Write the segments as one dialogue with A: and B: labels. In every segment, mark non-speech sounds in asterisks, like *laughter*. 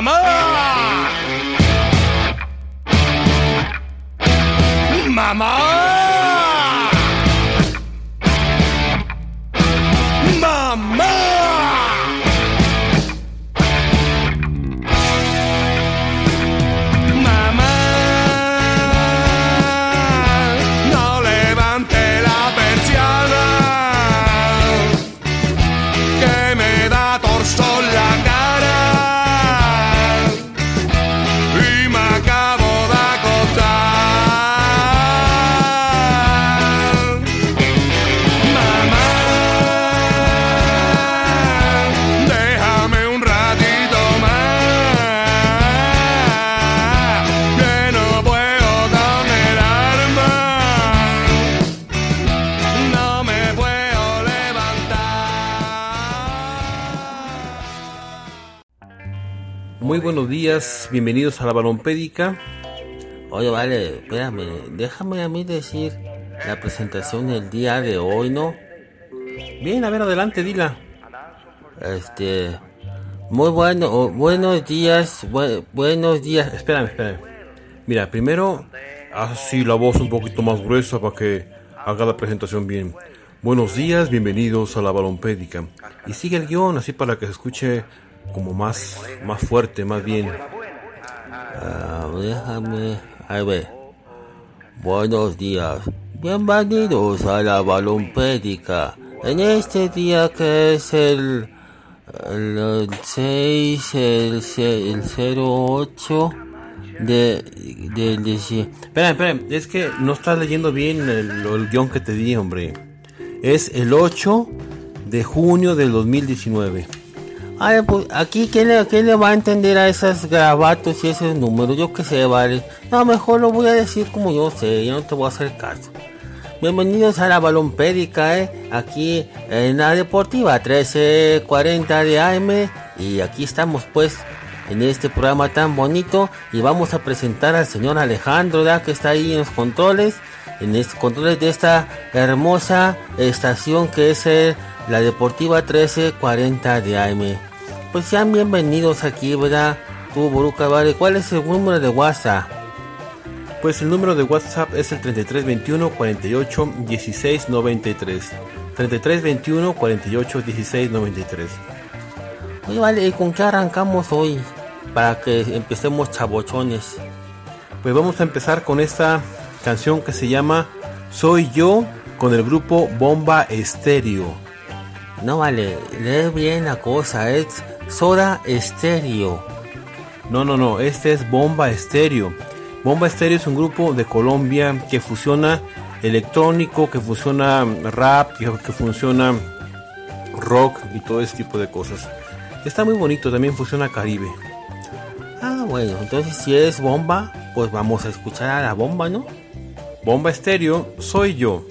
A: ¡Mamá! Bienvenidos a la Balompédica.
B: Oye, vale, espérame, déjame a mí decir la presentación del día de hoy, ¿no?
A: Bien, a ver, adelante, dila.
B: Este, muy bueno, buenos días, buenos días.
A: Espérame, espérame. Mira, primero, así la voz un poquito más gruesa para que haga la presentación bien. Buenos días, bienvenidos a la Balompédica. Y sigue el guion así para que se escuche como más, más fuerte, más bien.
B: Ah, déjame, a ver. Buenos días. Bienvenidos a la balompédica. En este día que es el, el, 6, el, el 08 de, de, de,
A: Espera, espera, es que no estás leyendo bien el, el guion que te di, hombre. Es el 8 de junio del 2019.
B: Ay, pues aquí, ¿quién le, le va a entender a esos grabatos y esos números? Yo que sé, vale. No, mejor lo voy a decir como yo sé, yo no te voy a hacer caso. Bienvenidos a la Balompédica, ¿eh? Aquí en la Deportiva 1340 de AM. Y aquí estamos, pues, en este programa tan bonito. Y vamos a presentar al señor Alejandro. Que está ahí en los controles. En los controles de esta hermosa estación que es la Deportiva 1340 de AM pues sean bienvenidos aquí, ¿verdad? Tú, Boruca, vale. ¿Cuál es el número de WhatsApp?
A: Pues el número de WhatsApp es el 3321 48 16 93. 3321 48 16 93.
B: Oye, vale, ¿y con qué arrancamos hoy? Para que empecemos chabochones.
A: Pues vamos a empezar con esta canción que se llama Soy yo con el grupo Bomba Estéreo.
B: No vale, lee bien la cosa, es Soda Estéreo.
A: No, no, no, este es Bomba Estéreo. Bomba Estéreo es un grupo de Colombia que fusiona electrónico, que fusiona rap, que, funciona rock y todo ese tipo de cosas. Está muy bonito, también funciona Caribe.
B: Ah, bueno, entonces si es bomba, pues vamos a escuchar a la bomba, ¿no?
A: Bomba estéreo, soy yo.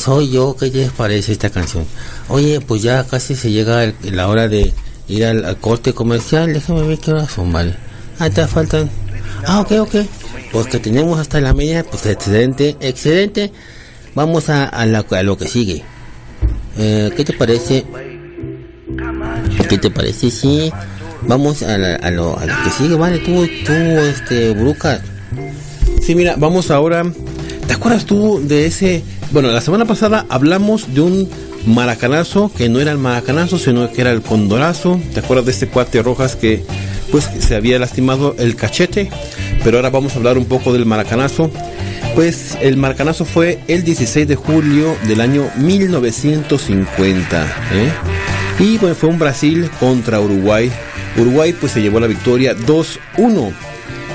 B: Soy yo, ¿qué les parece esta canción? Oye, pues ya casi se llega la hora de ir al, corte comercial, déjame ver qué horas son, vale. Ahí está, faltan. Ah, ok, ok. Pues que tenemos hasta la media, pues excelente, excelente. Vamos a, a, lo que sigue. Eh, ¿Qué te parece? ¿Qué te parece si vamos a, a, lo, a lo que sigue, vale? Tú, tú, este, Bruca.
A: Sí, mira, vamos ahora ¿Te acuerdas tú de ese? Bueno, la semana pasada hablamos de un maracanazo que no era el maracanazo, sino que era el condorazo. ¿Te acuerdas de este cuate Rojas que pues se había lastimado el cachete? Pero ahora vamos a hablar un poco del maracanazo. Pues el maracanazo fue el 16 de julio del año 1950. ¿eh? Y bueno, fue un Brasil contra Uruguay. Uruguay pues se llevó la victoria 2-1.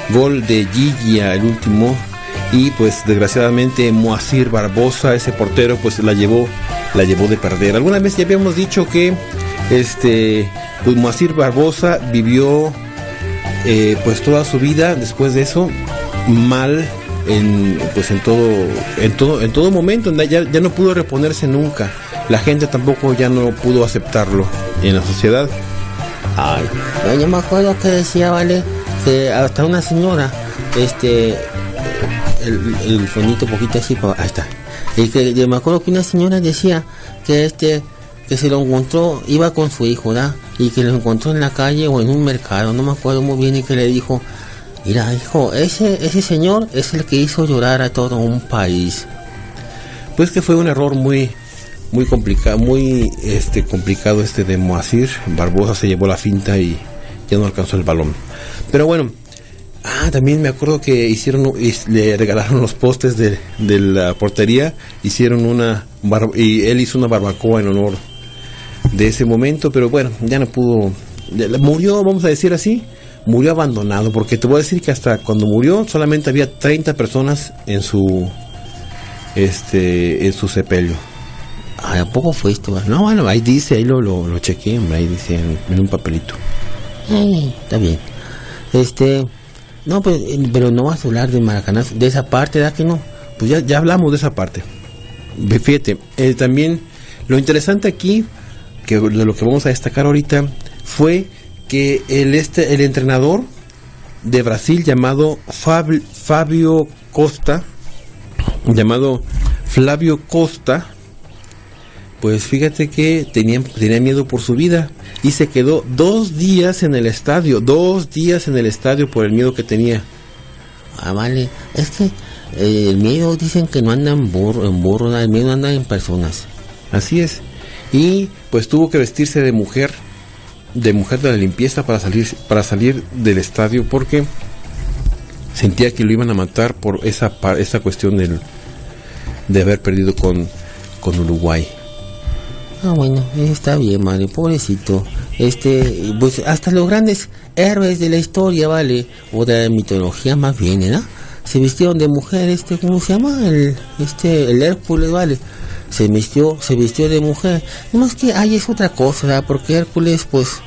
A: Gol de Gigia, el último y pues desgraciadamente Moacir Barbosa, ese portero, pues la llevó, la llevó de perder. Alguna vez ya habíamos dicho que este, pues Moacir Barbosa vivió eh, pues toda su vida después de eso mal en pues en todo en todo en todo momento. Ya, ya no pudo reponerse nunca. La gente tampoco ya no pudo aceptarlo en la sociedad.
B: Ay yo me acuerdo que decía vale que hasta una señora este el, el poquito así, para, ahí está. Y que yo me acuerdo que una señora decía que este que se lo encontró, iba con su hijo, ¿da? Y que lo encontró en la calle o en un mercado, no me acuerdo muy bien, y que le dijo, mira hijo, ese, ese señor es el que hizo llorar a todo un país.
A: Pues que fue un error muy, muy complicado, muy este complicado este de Moacir. Barbosa se llevó la finta y ya no alcanzó el balón. Pero bueno, Ah, también me acuerdo que hicieron, le regalaron los postes de, la portería, hicieron una, y él hizo una barbacoa en honor de ese momento, pero bueno, ya no pudo, murió, vamos a decir así, murió abandonado, porque te voy a decir que hasta cuando murió solamente había 30 personas en su, este, en su sepelio.
B: ¿A poco fue esto? No, bueno, ahí dice, ahí lo, lo, lo chequeé, ahí dice en, un papelito. está bien. Este, no, pues, eh, pero no vas a hablar de Maracaná, de esa parte, ¿verdad que no?
A: Pues ya, ya hablamos de esa parte. Fíjate, eh, también lo interesante aquí, que de lo que vamos a destacar ahorita, fue que el, este, el entrenador de Brasil llamado Fabio Costa, llamado Flavio Costa, pues fíjate que tenía, tenía miedo por su vida y se quedó dos días en el estadio, dos días en el estadio por el miedo que tenía.
B: Ah, vale, es que eh, el miedo dicen que no anda en burro, en burro, el miedo anda en personas.
A: Así es. Y pues tuvo que vestirse de mujer, de mujer de la limpieza para salir, para salir del estadio porque sentía que lo iban a matar por esa, esa cuestión del, de haber perdido con, con Uruguay.
B: Ah, bueno, está bien, madre, pobrecito. Este, pues hasta los grandes héroes de la historia, ¿vale? O de la mitología más bien, ¿no? Se vistieron de mujer, este, ¿cómo se llama? El, este, el Hércules, ¿vale? Se vistió, se vistió de mujer. No más que ahí es otra cosa, ¿verdad? Porque Hércules, pues,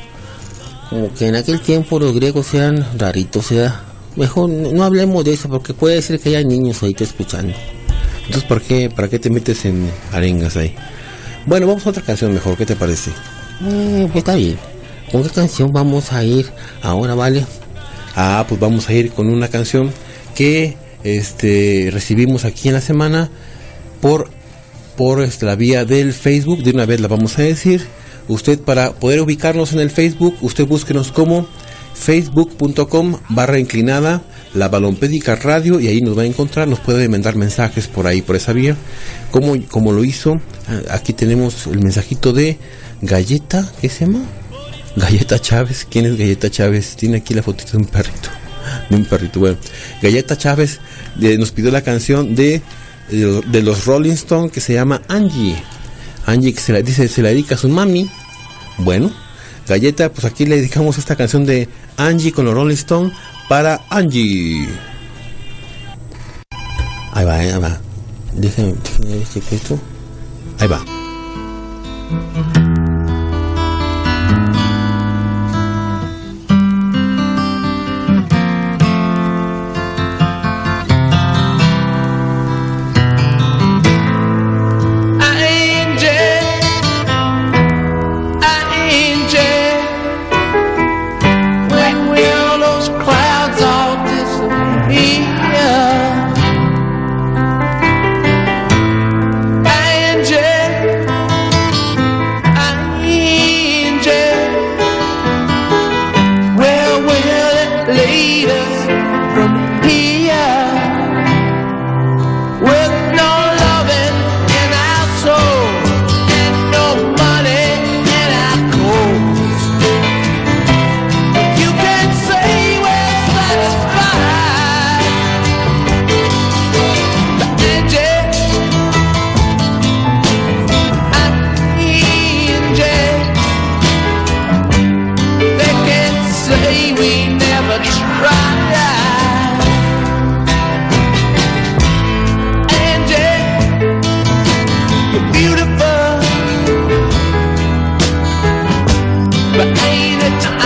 B: como que en aquel tiempo los griegos eran raritos, ¿verdad? Mejor no, hablemos de eso porque puede ser que haya niños ahorita escuchando.
A: Entonces, ¿para qué, para qué te metes en arengas ahí? Bueno, vamos a otra canción mejor, ¿qué te parece?
B: Eh, pues está bien. ¿Con qué canción vamos a ir ahora, vale?
A: Ah, pues vamos a ir con una canción que este recibimos aquí en la semana por por este, la vía del Facebook, de una vez la vamos a decir. Usted para poder ubicarnos en el Facebook, usted búsquenos como facebook.com barra inclinada la balompédica radio y ahí nos va a encontrar, nos puede mandar mensajes por ahí, por esa vía, como, como lo hizo. Ah, aquí tenemos el mensajito de Galleta, ¿qué se llama? Galleta Chávez, ¿quién es Galleta Chávez? Tiene aquí la fotito de un perrito, de un perrito, bueno. Galleta Chávez eh, nos pidió la canción de, de, los Rolling Stones que se llama Angie. Angie que se la dice, se la dedica a su mami. Bueno, Galleta, pues aquí le dedicamos esta canción de Angie con los Rolling Stones para Angie.
B: Ahí va, ahí va. Déjame, déjame ver este esto.
A: Ahí va.
C: but ain't it time?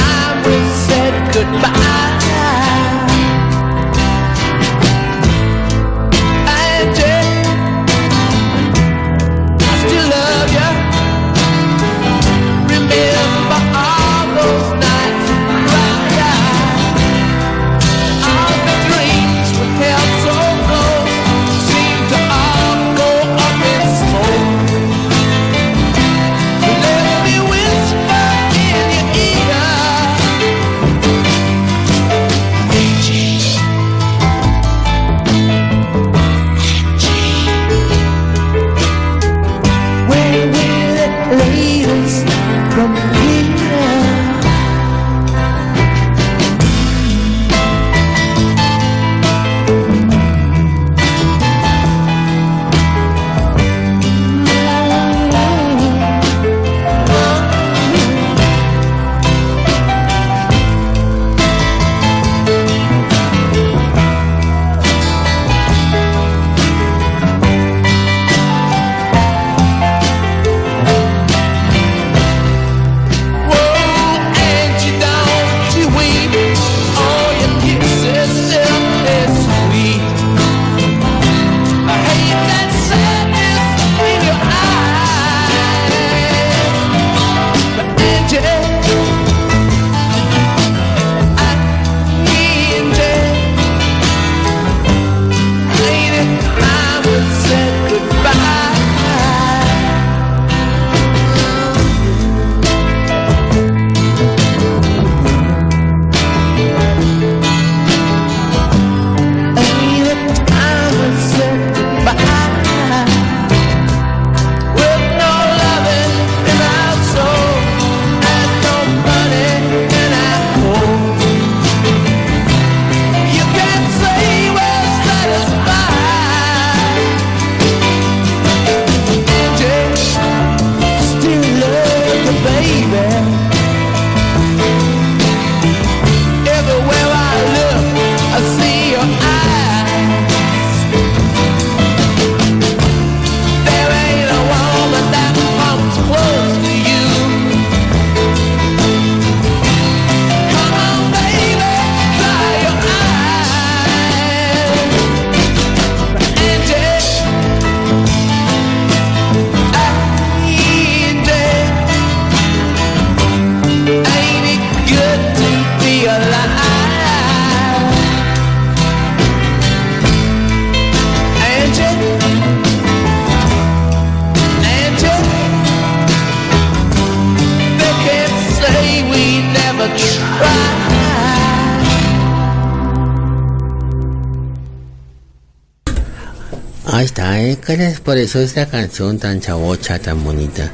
C: Eso esta canción tan chavocha, tan bonita.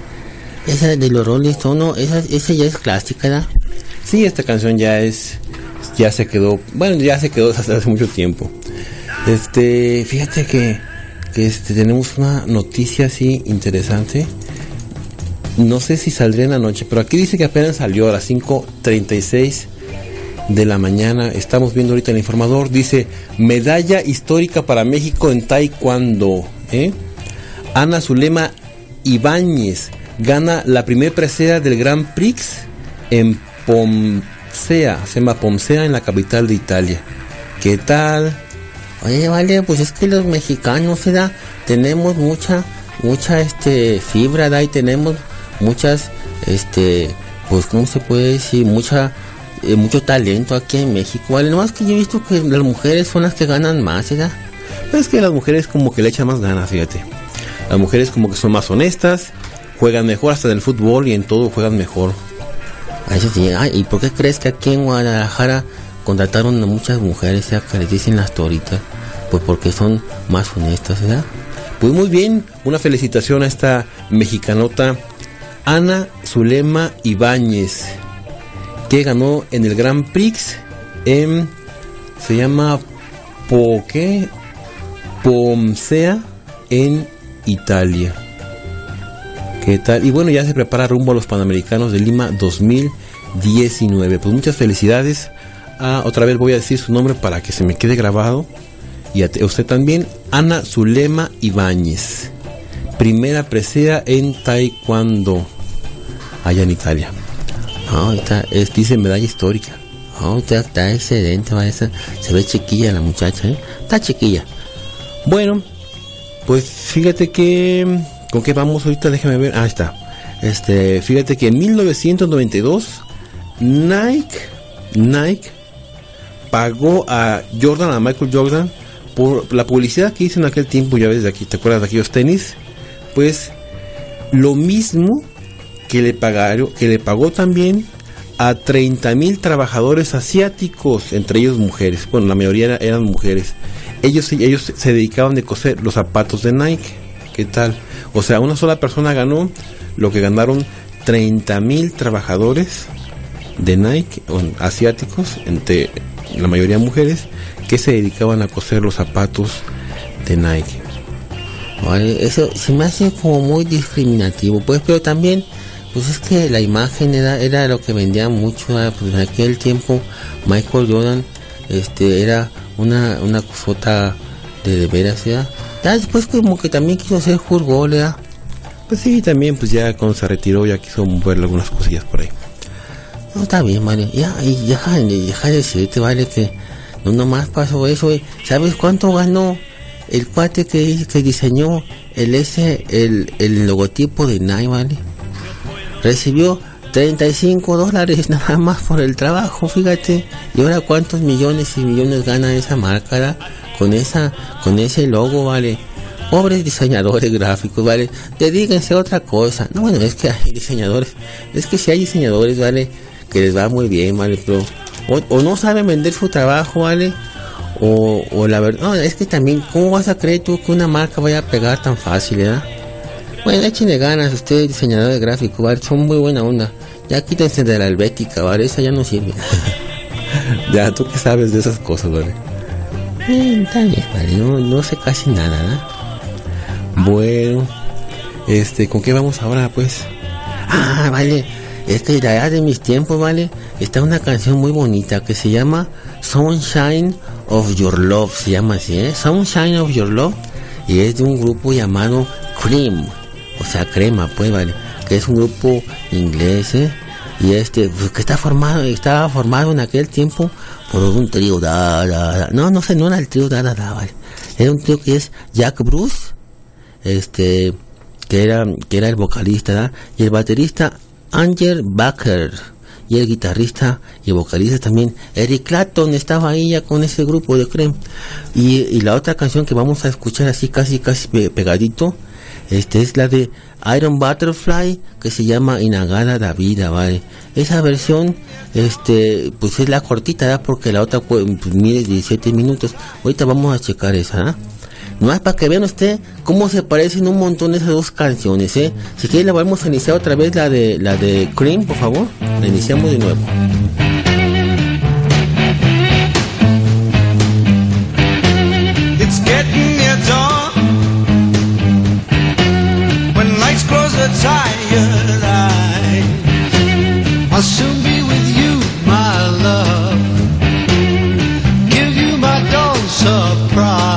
C: Esa de los Rolling Stones, esa, ya es clásica, ¿verdad?
A: Sí, esta canción ya es, ya se quedó, bueno, ya se quedó hace mucho tiempo. Este, fíjate que, que este, tenemos una noticia así interesante. No sé si saldría en la noche, pero aquí dice que apenas salió a las 5.36 de la mañana. Estamos viendo ahorita el informador. Dice, medalla histórica para México en Taekwondo. ¿eh? Ana Zulema Ibáñez gana la primera presea del Grand Prix en Pomsea, se llama Pomsea en la capital de Italia. ¿Qué tal?
C: Oye, vale, pues es que los mexicanos, ¿verdad? Tenemos mucha, mucha, este, fibra, ¿da? Y tenemos muchas, este, pues, ¿cómo se puede decir? Mucha, eh, mucho talento aquí en México, ¿vale? Nomás que yo he visto que las mujeres son las que ganan más, ¿verdad?
A: Es que las mujeres como que le echan más ganas, fíjate. Las mujeres como que son más honestas, juegan mejor hasta en el fútbol y en todo juegan mejor.
C: Eso sí, ¿y por qué crees que aquí en Guadalajara contrataron a muchas mujeres que les dicen las toritas? Pues porque son más honestas, ¿verdad?
A: Pues muy bien, una felicitación a esta mexicanota Ana Zulema Ibáñez, que ganó en el Grand Prix en, se llama ¿Por qué? Pomsea en Italia. ¿Qué tal? Y bueno, ya se prepara rumbo a los Panamericanos de Lima 2019. Pues muchas felicidades. Ah, otra vez voy a decir su nombre para que se me quede grabado. Y a usted también, Ana Zulema Ibáñez. Primera presea en Taekwondo, allá en Italia.
C: Ah, está, es, dice medalla histórica. Ah, está, excelente, se ve chiquilla la muchacha, ¿eh? Está chiquilla.
A: Bueno, pues fíjate que. ¿Con qué vamos ahorita? Déjame ver. Ah, está. Este, fíjate que en 1992 Nike, Nike pagó a Jordan, a Michael Jordan, por la publicidad que hizo en aquel tiempo, ya ves de aquí, ¿te acuerdas de aquellos tenis? Pues lo mismo que le pagaron, que le pagó también a 30 mil trabajadores asiáticos, entre ellos mujeres. Bueno, la mayoría eran mujeres ellos, ellos se dedicaban de coser los zapatos de Nike. ¿Qué tal? O sea, una sola persona ganó lo que ganaron 30 mil trabajadores de Nike, asiáticos, entre la mayoría mujeres, que se dedicaban a coser los zapatos de Nike.
B: eso se me hace como muy discriminativo, pues, pero también, pues es que la imagen era, era lo que vendía mucho, pues en aquel tiempo Michael Jordan, este, era una, una cosota de, de veras, ¿ya? después como que también quiso hacer fútbol, ¿ya?
A: Pues sí, también pues ya cuando se retiró ya quiso mover algunas cosillas por ahí.
B: No, está bien, vale. Ya, ya, deja de decirte, vale, que no nomás pasó eso. Eh. ¿Sabes cuánto ganó el cuate que, que diseñó el ese, el, el logotipo de Nike, vale? Recibió 35 dólares *laughs* nada más por el trabajo, fíjate. Y ahora cuántos millones y millones gana esa marca, con esa, con ese logo, vale. Pobres diseñadores gráficos, vale. Dedíquense a otra cosa. No, bueno, es que hay *laughs* diseñadores, es que si hay diseñadores, vale, que les va muy bien, vale, pero o, no saben vender su trabajo, vale. O, la verdad, no, es que también, ¿cómo vas a creer tú que una marca vaya a pegar tan fácil, verdad? Bueno, échenle ganas, ustedes diseñadores gráficos, ¿vale? Son muy buena onda. Ya quítense de la helvética, ¿vale? Esa ya no sirve. *laughs*
A: ya, tú que sabes de esas cosas, ¿vale?
B: Eh, está ¿vale? No, no sé casi nada,
A: ¿no? Bueno, este, ¿con qué vamos ahora, pues?
B: Ah, vale. Es que de mis tiempos, ¿vale? Está una canción muy bonita que se llama Sunshine of Your Love, se llama así, ¿eh? Sunshine of Your Love. Y es de un grupo llamado Cream o sea, crema, pues, vale, que es un grupo inglés, ¿eh? y este, pues, que está formado, estaba formado en aquel tiempo por un trío, da, da, no, no sé, no era el trío, da, da, da, vale, era un trío que es Jack Bruce, este, que era, que era el vocalista, ¿da? y el baterista Angel Baker, y el guitarrista y vocalista también. Eric Clapton estaba ahí ya con ese grupo de Creme y, y la otra canción que vamos a escuchar así casi casi pegadito este es la de Iron Butterfly que se llama Inagada la vida, ¿vale? Esa versión, este, pues es la cortita, ¿verdad? Porque la otra pues, mide 17 minutos. Ahorita vamos a checar esa, ¿eh? No es para que vean usted cómo se parecen un montón esas dos canciones, ¿eh? Si quiere la vamos a iniciar otra vez la de la de Cream, por favor. La iniciamos de nuevo. Tired eyes. I'll soon be with you, my love. Give you my surprise.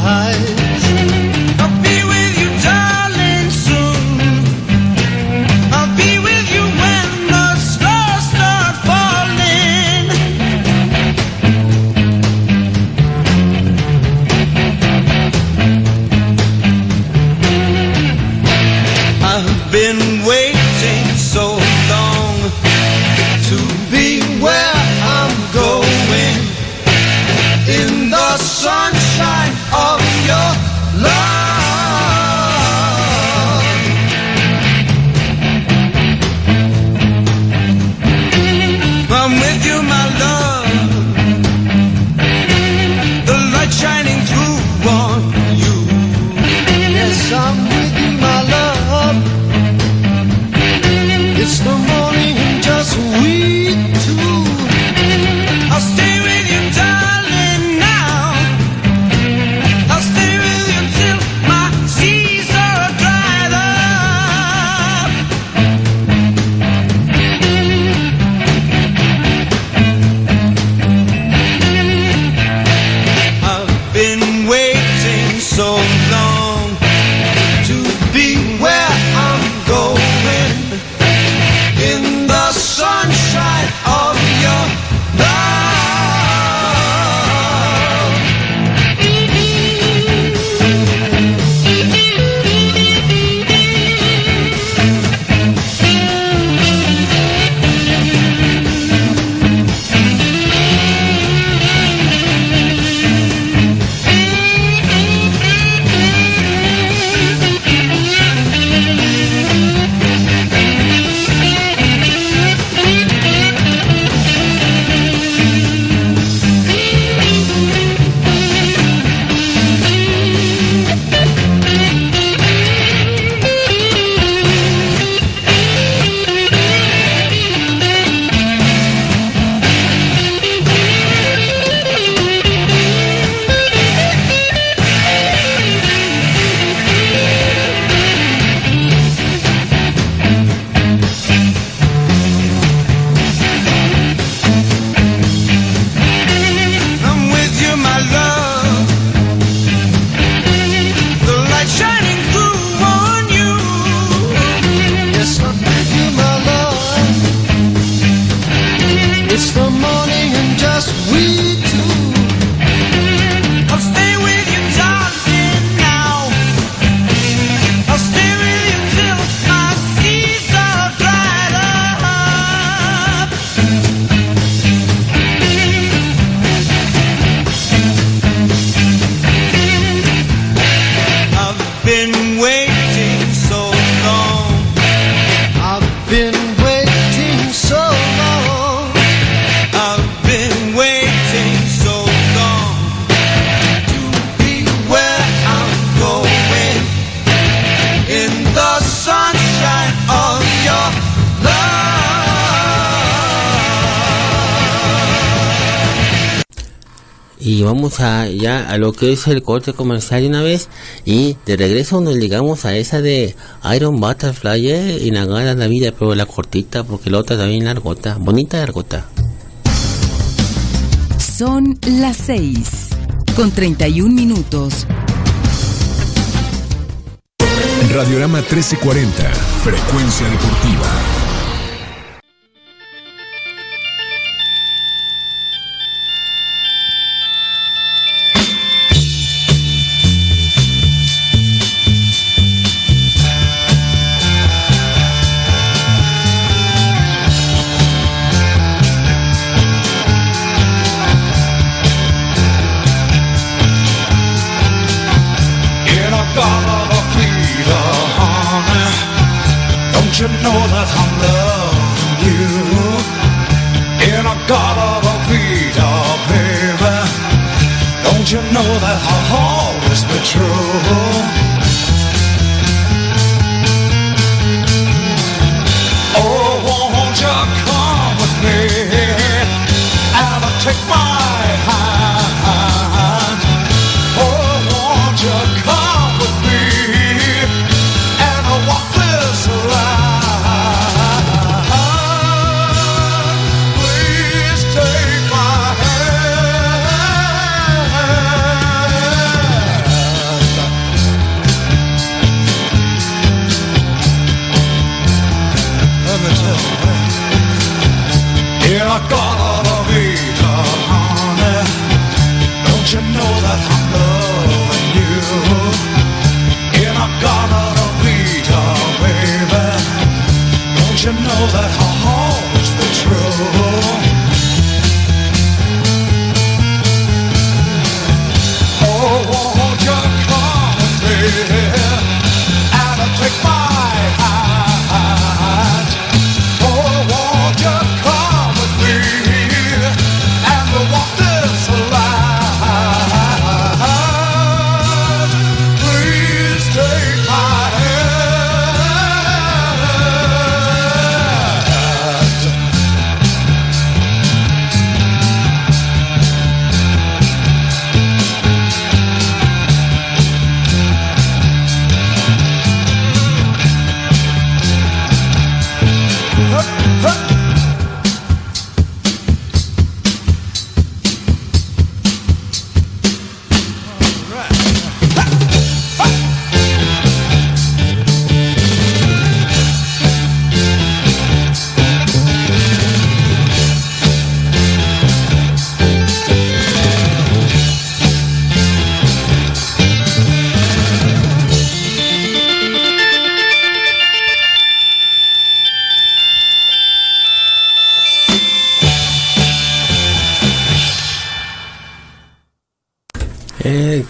B: A lo que es el corte comercial de una vez y de regreso nos llegamos a esa de Iron Butterfly eh, y Nagara la vida pero la cortita porque la otra también largota bonita largota.
D: Son las 6 con 31 minutos.
E: Radiorama 1340 frecuencia deportiva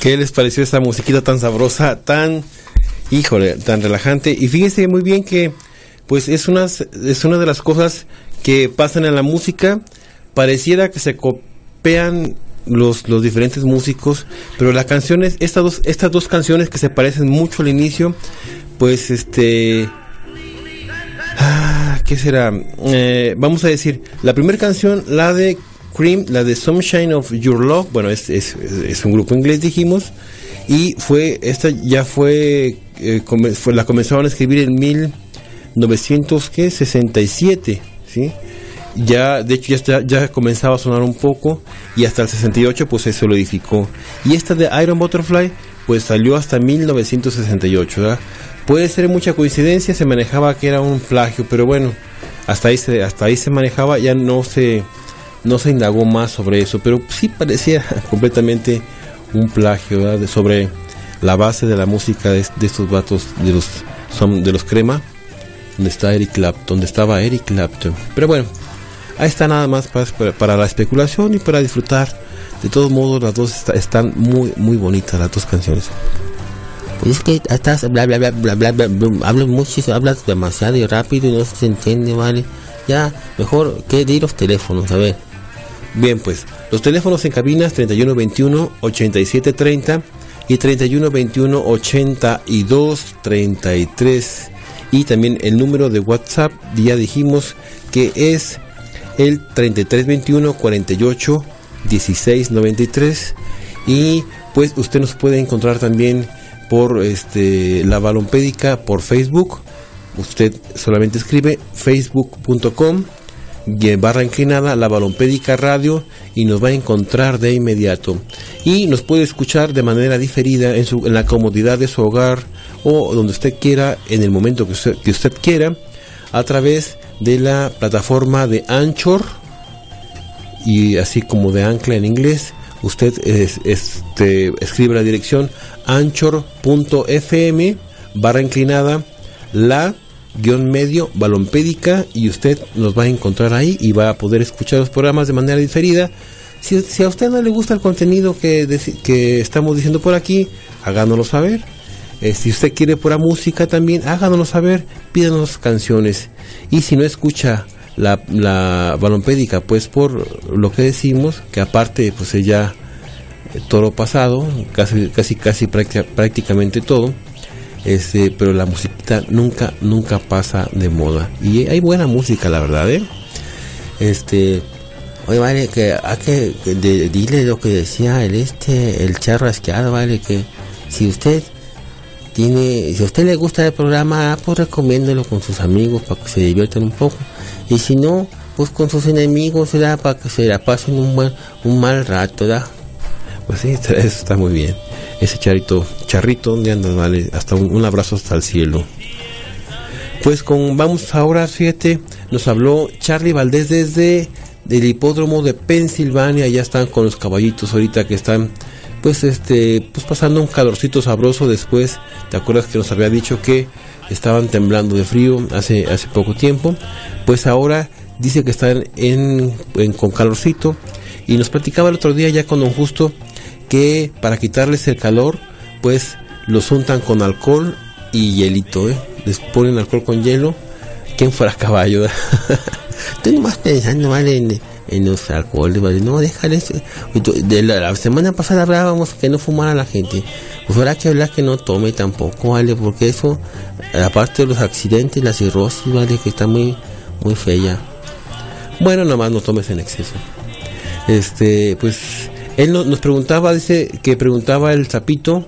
A: ¿Qué les pareció esta musiquita tan sabrosa, tan, híjole, tan relajante? Y fíjense muy bien que, pues es una, es una de las cosas que pasan en la música. Pareciera que se copian los, los diferentes músicos, pero las canciones, estas dos, estas dos canciones que se parecen mucho al inicio, pues este... Ah, ¿Qué será? Eh, vamos a decir, la primera canción, la de Cream, la de Sunshine of Your Love, bueno, es, es, un grupo inglés, dijimos, y fue, esta ya fue, eh, fue la comenzaron a escribir en 1967, ¿sí? Ya, de hecho, ya, ya comenzaba a sonar un poco, y hasta el 68, pues se solidificó. Y esta de Iron Butterfly, pues salió hasta 1968, ¿verdad? Puede ser mucha coincidencia, se manejaba que era un plagio, pero bueno, hasta ahí se, hasta ahí se manejaba, ya no se no se indagó más sobre eso, pero sí parecía *laughs* completamente un plagio sobre la base de la música de, estos vatos de los son de los crema donde está Eric Clapton donde estaba Eric Clapton. Pero bueno ahí está nada más para, la especulación y para disfrutar. De todos modos las dos están muy muy bonitas las dos canciones.
B: Pues es que estás bla bla bla bla bla, bla, hablas mucho hablas demasiado y rápido y no se entiende vale. Ya mejor que de los teléfonos a ver
A: Bien, pues los teléfonos en cabinas 3121 8730 y 3121 8233 y también el número de WhatsApp ya dijimos que es el 3321 48 1693 y pues usted nos puede encontrar también por este la balompédica por Facebook. Usted solamente escribe facebook.com barra inclinada la balompédica radio y nos va a encontrar de inmediato. Y nos puede escuchar de manera diferida en, su, en la comodidad de su hogar o donde usted quiera en el momento que usted, quiera a través de la plataforma de Anchor. Y así como de ancla en inglés usted este, escribe la dirección anchor.fm barra inclinada la guion medio balompédica y usted nos va a encontrar ahí y va a poder escuchar los programas de manera diferida. Si, a usted no le gusta el contenido que, que estamos diciendo por aquí, háganoslo saber. Eh, si usted quiere pura música también, háganoslo saber, pídanos canciones. Y si no escucha la, balompédica, pues por lo que decimos, que aparte pues ya eh, todo pasado, casi, casi, casi prácticamente todo, este, pero la musiquita nunca, nunca pasa de moda. Y hay buena música, la verdad, ¿eh? Este, oye, vale, que hay que dile lo que decía el este, el charro asqueado, vale, que si usted tiene, si a usted le gusta el programa, pues recomiéndelo con sus amigos para que se diviertan un poco. Y si no, pues con sus enemigos, ¿verdad? Para que se la pasen un buen, un mal rato, ¿verdad? Pues sí, está muy bien. Ese charito, charrito, donde anda vale, hasta un, abrazo hasta el cielo. Pues con, vamos ahora, fíjate, nos habló Charlie Valdés desde el hipódromo de Pensilvania, ya están con los caballitos ahorita que están pues este pues pasando un calorcito sabroso después. Te acuerdas que nos había dicho que estaban temblando de frío hace hace poco tiempo pues ahora dice que están en, en con calorcito. Y nos platicaba el otro día ya con don Justo que para quitarles el calor, pues los untan con alcohol y hielito, ¿eh? Les ponen alcohol con hielo. ¿Quién fuera caballo? *laughs* Estoy más pensando, ¿vale? En, los alcoholes, ¿vale? No, déjale De la, semana pasada hablábamos que no fumara la gente. Pues habrá que hablar que no tome tampoco, ¿vale? Porque eso, aparte de los accidentes, la cirrosis, ¿vale? Que está muy, muy fea. Bueno, nada más no tomes en exceso. Este, pues él nos preguntaba, dice que preguntaba el Zapito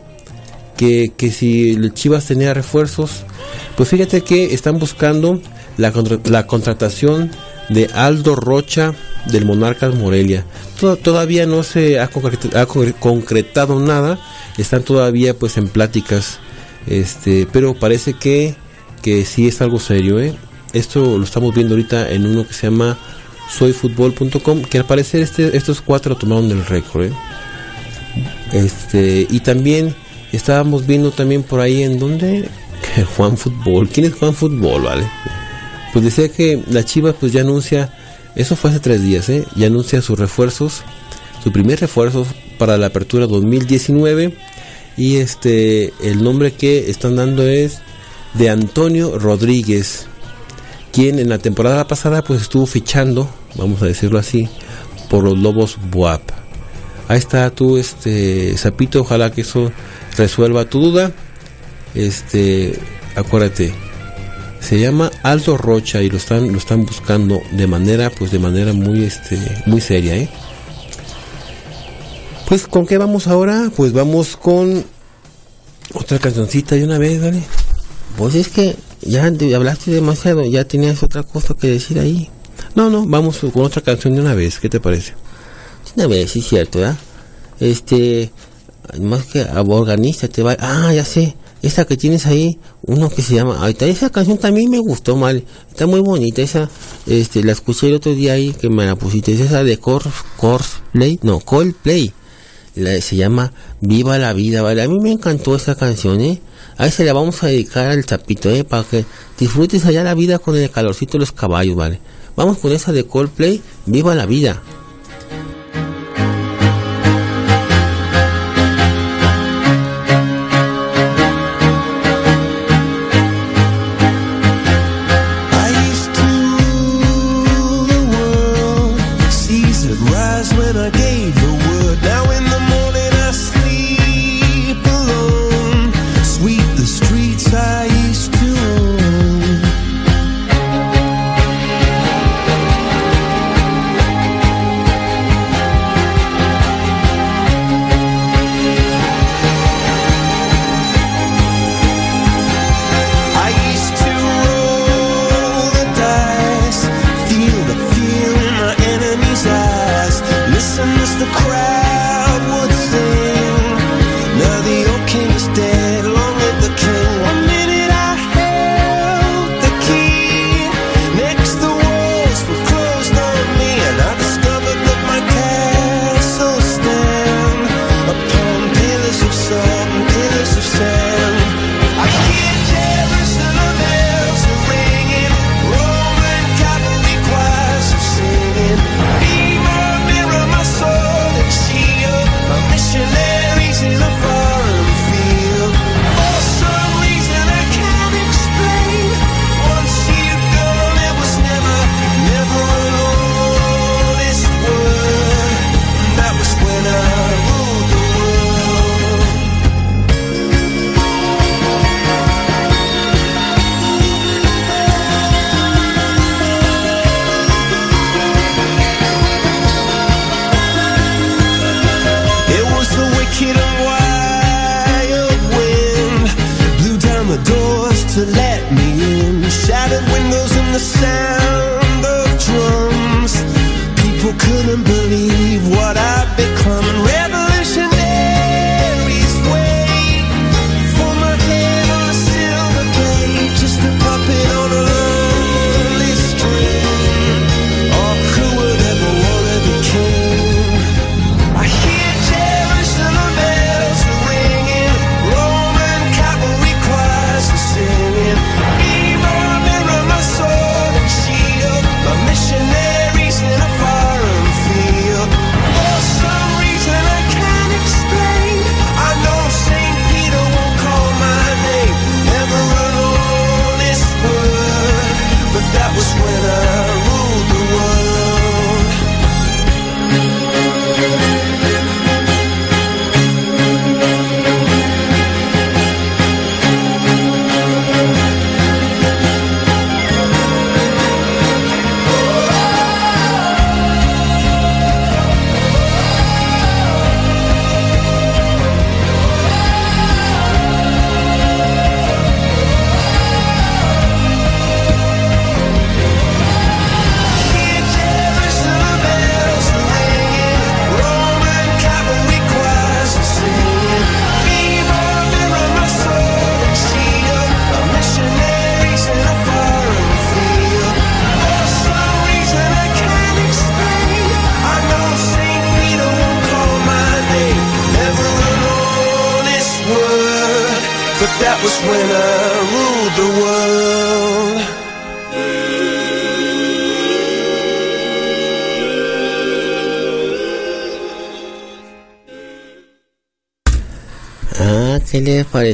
A: que, que si el Chivas tenía refuerzos. Pues fíjate que están buscando la, la contratación de Aldo Rocha del Monarcas Morelia. todavía no se ha concretado, nada, están todavía pues en pláticas, este, pero parece que, que sí es algo serio. ¿eh? Esto lo estamos viendo ahorita en uno que se llama soyfutbol.com, que al parecer este, estos cuatro tomaron el récord. ¿eh? Este, y también estábamos viendo también por ahí en donde Juan Fútbol. ¿Quién es Juan Fútbol, vale? Pues decía que la Chivas pues ya anuncia, eso fue hace tres días, ¿eh? Ya anuncia sus refuerzos, su primer refuerzo para la apertura 2019 y este el nombre que están dando es de Antonio Rodríguez quien en la temporada pasada pues estuvo fichando, vamos a decirlo así, por los Lobos Buap. Ahí está tú, este, Zapito, ojalá que eso resuelva tu duda. Este, acuérdate, se llama Aldo Rocha y lo están, lo están buscando de manera, pues de manera muy, este, muy seria, ¿eh? Pues, ¿con qué vamos ahora? Pues vamos con otra cancioncita de una vez, ¿vale? Pues es que ya hablaste demasiado, ya tenías otra cosa que decir ahí. No, no, vamos con otra canción de una vez, ¿qué te parece? De una vez, sí, cierto, ¿verdad? Este, más que organista te va. Ah, ya sé, esa que tienes ahí, uno que se llama. Ahorita esa canción también me gustó mal, está muy bonita esa. Este, la escuché el otro día ahí que me la pusiste, es esa de Coldplay, no, Coldplay. La, se llama Viva la vida, ¿vale? A mí me encantó esa canción, ¿eh? Ahí se la vamos a dedicar al chapito, ¿eh? Para que disfrutes allá la vida con el calorcito de los caballos, ¿vale? Vamos con esa de Coldplay, viva la vida.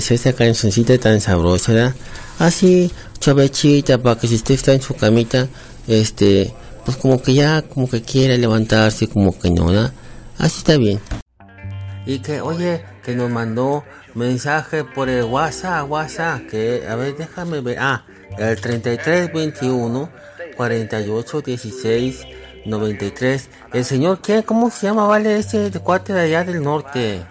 B: Pareció esta cancioncita tan sabrosa? Así, chavechita, para que si usted está en su camita, este, pues como que ya, como que quiere levantarse, como que no, ¿verdad? Así está bien. Y que, oye, que nos mandó mensaje por el WhatsApp, WhatsApp, que, a ver, déjame ver, ah, el 3321 48 16 93. El señor, ¿qué? ¿Cómo se llama, vale, ese cuate de allá del norte?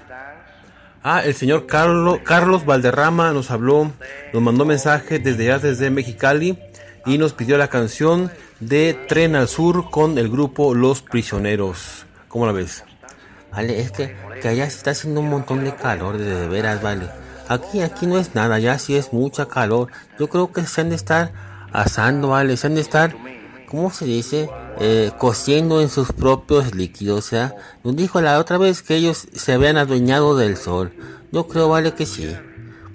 A: Ah, el señor Carlos, Carlos Valderrama nos habló, nos mandó mensaje desde allá, desde Mexicali, y nos pidió la canción de Tren al Sur con el grupo Los Prisioneros. ¿Cómo la ves?
B: Vale, es que, que allá se está haciendo un montón de calor, de, veras, vale. Aquí, aquí no es nada, ya sí es mucha calor. Yo creo que se han de estar asando, vale, se han de estar, ¿cómo se dice? eh, cociendo en sus propios líquidos. O sea, nos dijo la otra vez que ellos se habían adueñado del sol. Yo creo, vale, que sí.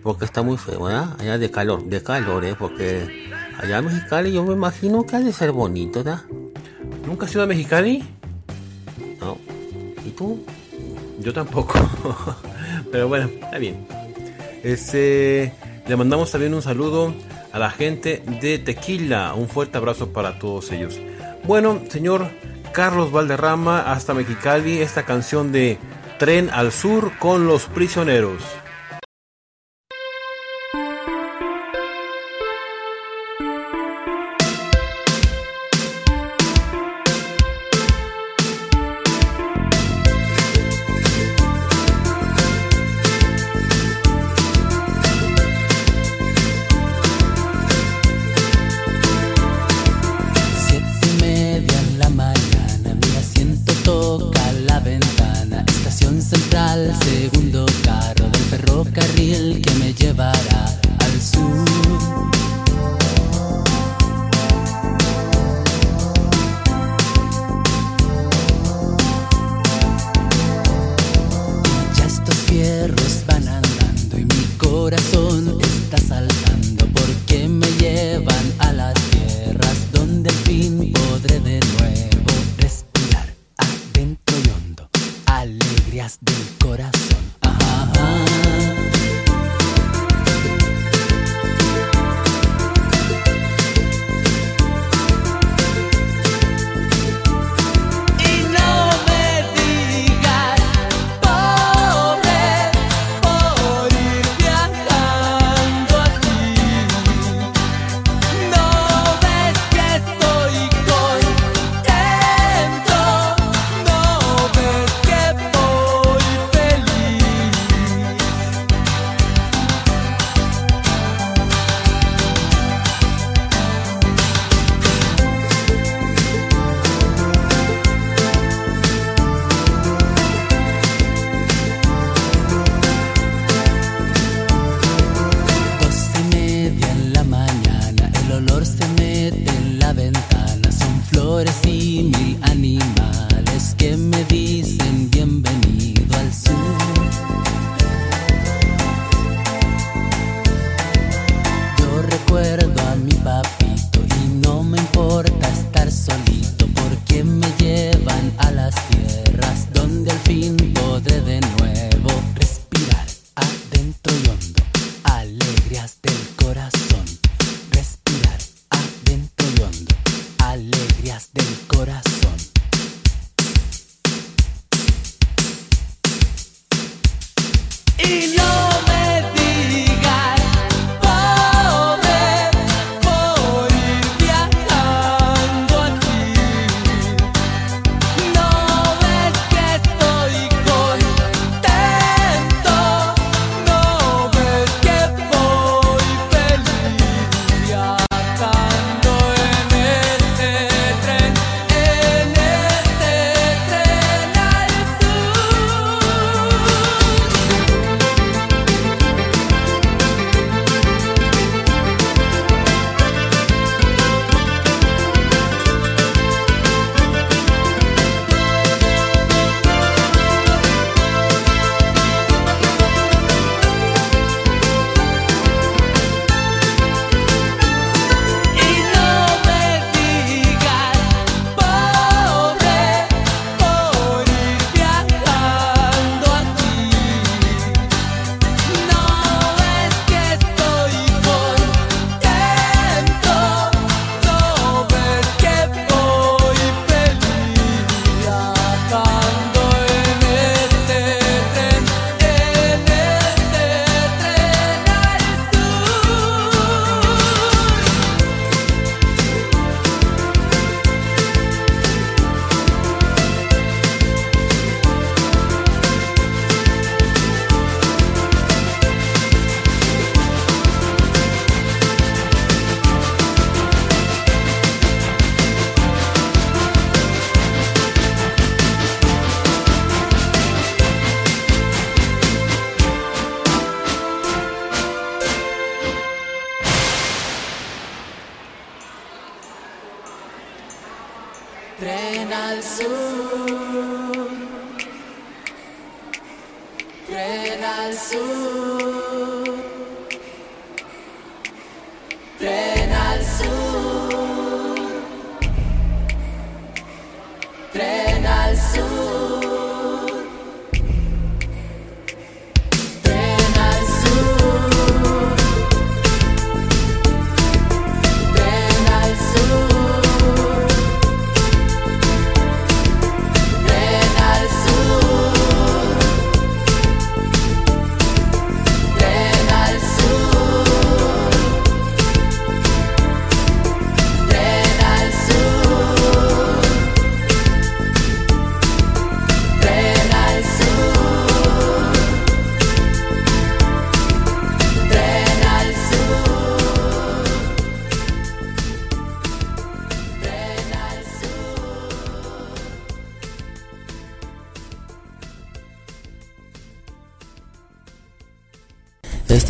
B: Porque está muy feo, ¿verdad? Allá de calor, de calor, ¿eh? Porque allá en Mexicali yo me imagino que ha de ser bonito, ¿verdad?
A: ¿Nunca has ido a Mexicali?
B: No. ¿Y tú?
A: Yo tampoco. *laughs* Pero bueno, está bien. Este, le mandamos también un saludo a la gente de Tequila. Un fuerte abrazo para todos ellos. Bueno, señor Carlos Valderrama, hasta Mexicali, esta canción de Tren al Sur con los prisioneros.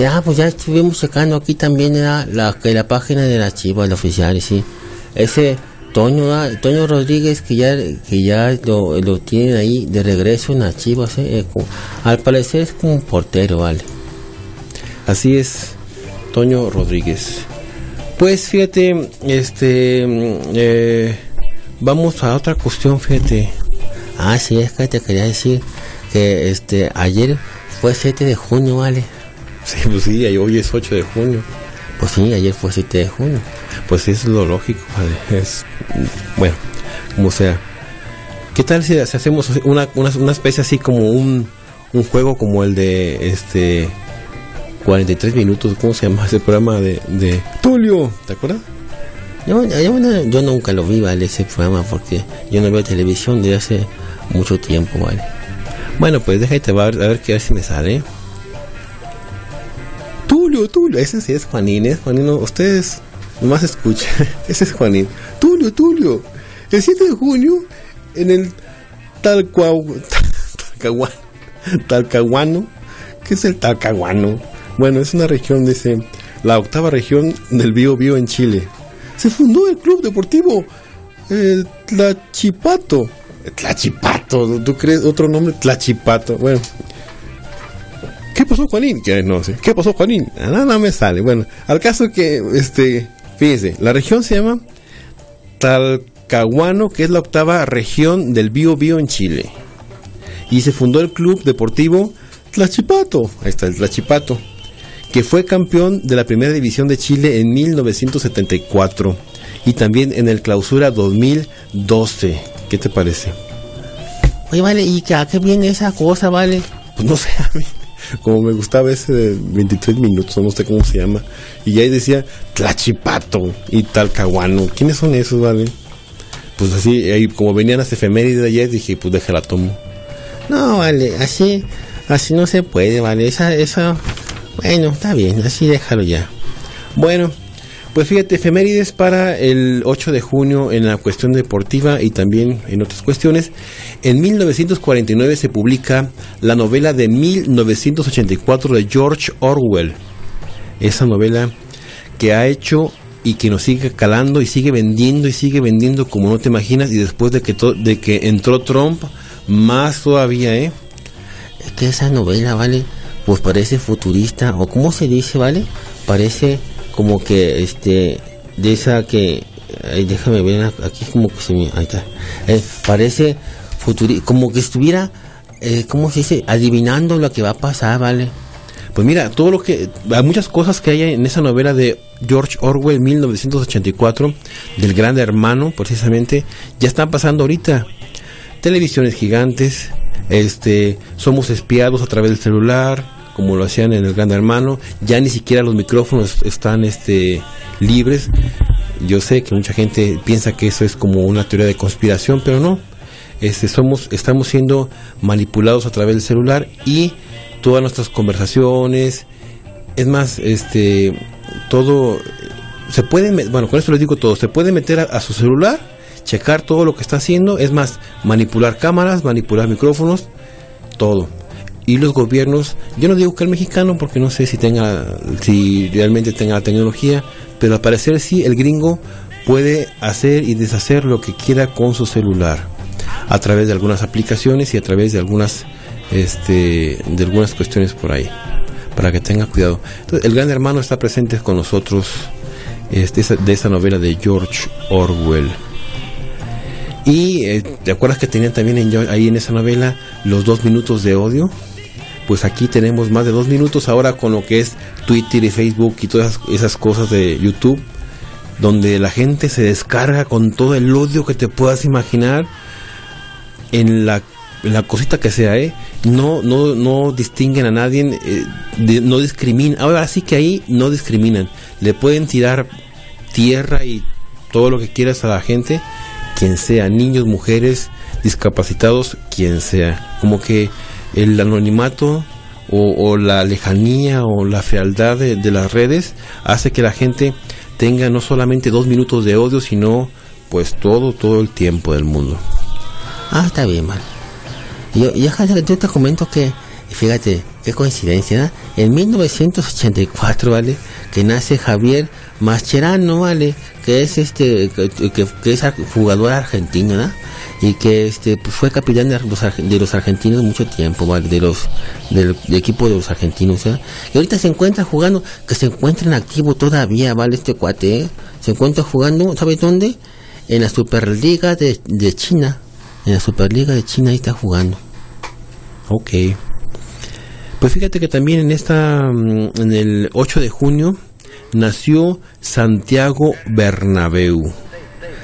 B: Este, ah, pues ya estuvimos checando aquí también la, la, la página de la Chiva, el oficial, sí. Ese Toño, ah, Toño Rodríguez que ya, que ya lo, lo tienen ahí de regreso en la Chivas, eh, al parecer es como un portero, vale.
A: Así es, Toño Rodríguez. Pues fíjate, este, eh, vamos a otra cuestión, fíjate.
B: Ah, sí, es que te quería decir que este, ayer fue 7 de junio, vale.
A: Sí, pues sí, hoy es 8 de junio.
B: Pues sí, ayer fue 7 de junio.
A: Pues eso es lo lógico, ¿vale? Es, bueno, como sea. ¿Qué tal si, hacemos una, una, especie así como un, un juego como el de este 43 minutos? ¿Cómo se llama ese programa de, de Tulio? ¿Te acuerdas?
B: Yo, yo, yo, nunca lo vi, ¿vale? Ese programa porque yo no veo televisión desde hace mucho tiempo, ¿vale?
A: Bueno, pues déjate a ver, a ver qué a ver si me sale. Tulio, Tulio, ese sí es Juanín, es Juanino, ustedes nomás escuchan, *laughs* ese es Juanín. Tulio, Tulio, el 7 de junio en el *laughs* Talcahuano, Talcahuano, ¿qué es el Talcahuano? Bueno, es una región, dice, la octava región del Bío Bío en Chile. se fundó el Club Deportivo eh, Tlachipato. Tlachipato, ¿tú crees otro nombre? Tlachipato. Bueno. ¿Qué pasó, Juanín? Que no sé. ¿Qué pasó, Juanín? Ah, Nada me sale. Bueno, al caso que, este, fíjense, la región se llama Talcahuano, que es la octava región del Bío Bío en Chile. Y se fundó el Club Deportivo Tlachipato. Ahí está el Tlachipato. Que fue campeón de la primera división de Chile en 1974. Y también en el clausura 2012. ¿Qué te parece?
B: Oye, vale, ¿y que a qué viene esa cosa, vale?
A: Pues no sé, *laughs* a mí. Como me gustaba ese de 23 minutos, no sé cómo se llama. Y ahí decía Tlachipato y Talcahuano. ¿Quiénes son esos, vale? Pues así, ahí como venían las efemérides de ayer, dije, pues déjala tomo.
B: No, vale, así, así no se puede, vale. Esa, esa, bueno, está bien, así déjalo ya.
A: Bueno, pues fíjate, efemérides para el 8 de junio en la cuestión deportiva y también en otras cuestiones. En 1949 se publica la novela de 1984 de George Orwell. Esa novela que ha hecho y que nos sigue calando y sigue vendiendo y sigue vendiendo como no te imaginas y después de que, de que entró Trump, más todavía, ¿eh?
B: Es que esa novela, vale, pues parece futurista, o cómo se dice, vale, parece como que, este, de esa que, ay, déjame ver, aquí como que se me, ahí está, Eh, parece futuri, como que estuviera, eh, ¿cómo se dice? Adivinando lo que va a pasar, vale.
A: Pues mira, todo lo que. Hay muchas cosas que hay en esa novela de George Orwell 1984, del Gran Hermano, precisamente, ya están pasando ahorita. Televisiones gigantes, este, somos espiados a través del celular, como lo hacían en el Gran Hermano, ya ni siquiera los micrófonos están este, libres. Yo sé que mucha gente piensa que eso es como una teoría de conspiración, pero no. Este, somos, estamos siendo manipulados a través del celular y todas nuestras conversaciones, es más, este, todo, se puede, bueno, con esto les digo todo, se puede meter a, a su celular, checar todo lo que está haciendo, es más, manipular cámaras, manipular micrófonos, todo. Y los gobiernos, yo no digo que el mexicano porque no sé si tenga, si realmente tenga la tecnología, pero al parecer sí, el gringo puede hacer y deshacer lo que quiera con su celular a través de algunas aplicaciones y a través de algunas este de algunas cuestiones por ahí para que tenga cuidado. Entonces, el gran hermano está presente con nosotros este, de esa novela de George Orwell. Y eh, te acuerdas que tenían también en, ahí en esa novela los dos minutos de odio pues aquí tenemos más de dos minutos ahora con lo que es Twitter y Facebook y todas esas- cosas de YouTube donde la gente se descarga con todo el odio que te puedas imaginar en la, la cosita que sea, ¿eh? No, no, no distinguen a nadie, eh, de- no discriminan. Ahora sí que ahí no discriminan. Le pueden tirar tierra y todo lo que quieras a la gente, quien sea, niños, mujeres, discapacitados, quien sea. Como que el anonimato o, o la lejanía o la fealdad de, las redes hace que la gente tenga no solamente dos minutos de odio, sino pues todo, todo el tiempo del mundo.
B: Ah, está bien, vale. Yo, yo, yo te comento que, fíjate, qué coincidencia, ¿no? En 1984, ¿vale? Que nace Javier Mascherano, ¿vale? Que es este, que, que- es jugador argentino, ¿no? Y que este pues, fue capitán de los, argentinos mucho tiempo, ¿vale? De los, del, equipo de los argentinos, ¿eh? Y ahorita se encuentra jugando, que se encuentra en activo todavía, ¿vale? Este cuate, ¿eh? Se encuentra jugando, ¿sabes dónde? En la Superliga de, de China. En la Superliga de China ahí está jugando.
A: Ok. Pues fíjate que también en esta, mm, en el 8 de junio, nació Santiago Bernabéu.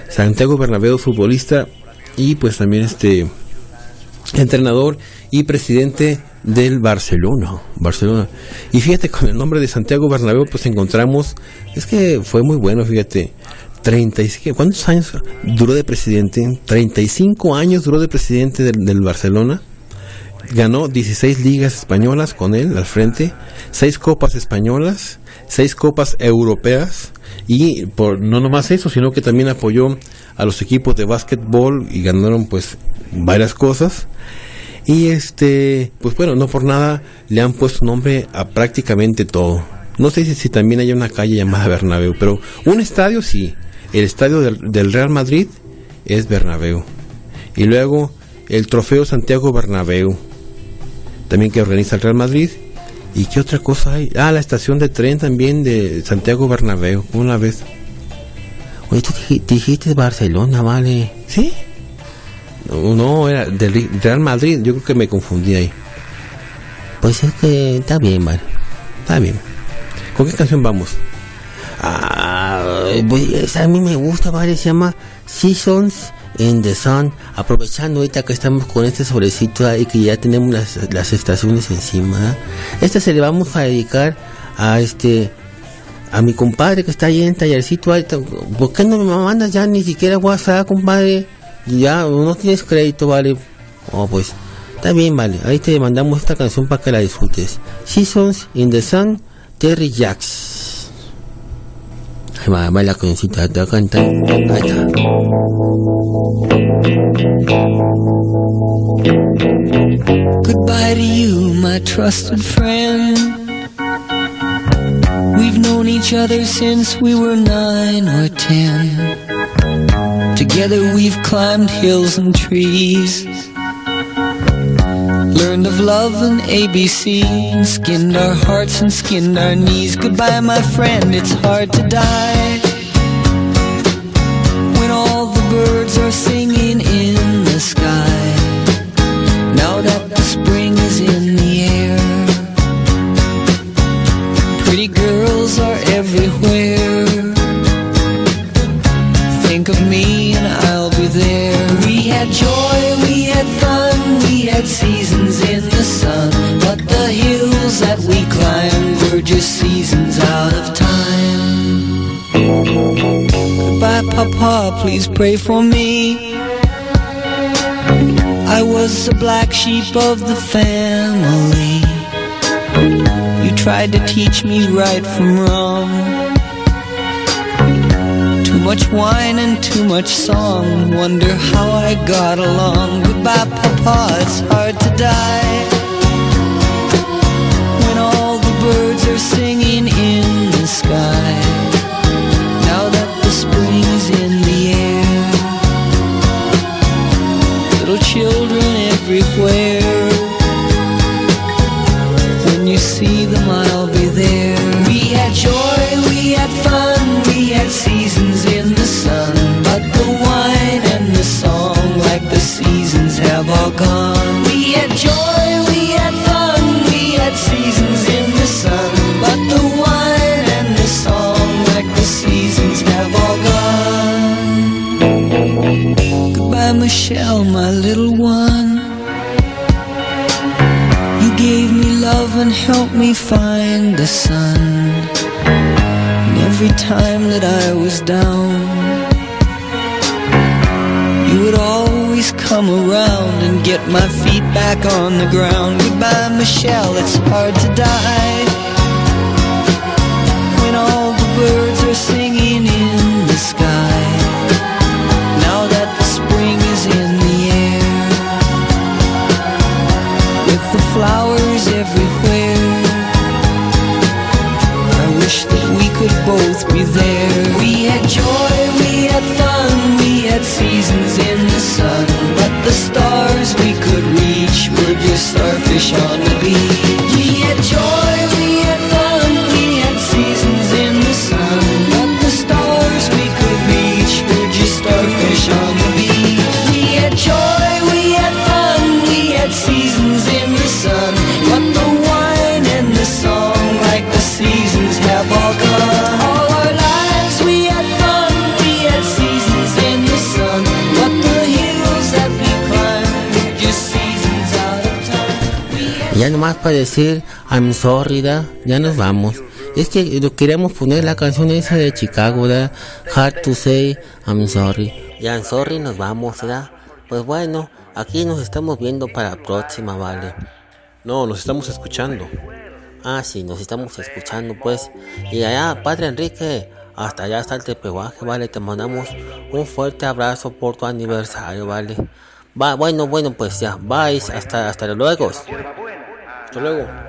A: Santiago Bernabéu, futbolista y pues también este entrenador y presidente del Barcelona, Barcelona. Y fíjate con el nombre de Santiago Bernabéu pues encontramos, es que fue muy bueno, fíjate. 35, ¿cuántos años duró de presidente? 35 años duró de presidente del, del Barcelona ganó 16 ligas españolas con él al frente, 6 copas españolas, 6 copas europeas y por no nomás eso, sino que también apoyó a los equipos de básquetbol y ganaron pues varias cosas. Y este, pues bueno, no por nada le han puesto nombre a prácticamente todo. No sé si, si también hay una calle llamada Bernabéu, pero un estadio sí.
F: el estadio del, del Real Madrid es Bernabéu. Y luego el trofeo Santiago Bernabéu, también que organiza el Real Madrid. ¿Y qué otra cosa hay? Ah, la estación de tren también de Santiago Bernabéu, una vez.
B: Oye, tú dij- dijiste Barcelona, vale.
F: ¿Sí? No, no, era del Real Madrid, yo creo que me confundí ahí.
B: Pues es que está bien, vale.
F: Está bien. ¿Con qué canción vamos?
B: Ah, pues a mí me gusta, vale, se llama Seasons in the Sun. Aprovechando ahorita que estamos con este sobrecito ahí que ya tenemos las, las estaciones encima. Esta se le vamos a dedicar a este a mi compadre que está ahí en tallercito ahí. ¿Por qué no me mandas ya ni siquiera WhatsApp, compadre? Ya no tienes crédito, vale. Oh, pues está bien, vale. Ahí te mandamos esta canción para que la disfrutes. Seasons in the Sun, Terry Jacks. Te. Ahí está.
G: Goodbye to you, my trusted friend. We've known each other since we were nine or ten. Together we've climbed hills and trees. Learned of love and ABC, skinned our hearts and skinned our knees. Goodbye, my friend, it's hard to die. When all the birds are singing in the sky. Now that the spring is in Think of me and I'll be there. We had joy, we had fun, we had seasons in the sun. But the hills that we climbed were just seasons out of time. Goodbye, Papa, please pray for me. I was the black sheep of the family. You tried to teach me right from wrong. Too much wine and too much song. Wonder how I got along. Goodbye, Papa, it's hard to die. When all the birds are singing in the sky. And helped me find the sun. And every time that I was down, you would always come around and get my feet back on the ground. Goodbye, Michelle, it's hard to die.
B: Para decir I'm sorry, ¿da? ya nos vamos. Es que lo queríamos poner la canción esa de Chicago, ¿da? Hard to say I'm sorry. Ya I'm sorry, nos vamos, ¿da? Pues bueno, aquí nos estamos viendo para la próxima, ¿vale?
F: No, nos estamos escuchando.
B: Ah, sí, nos estamos escuchando, pues. Y allá, Padre Enrique, hasta allá está el tepehuaje, ¿vale? Te mandamos un fuerte abrazo por tu aniversario, ¿vale? Va, bueno, bueno, pues ya, bye, hasta, hasta luego.
F: Hasta luego.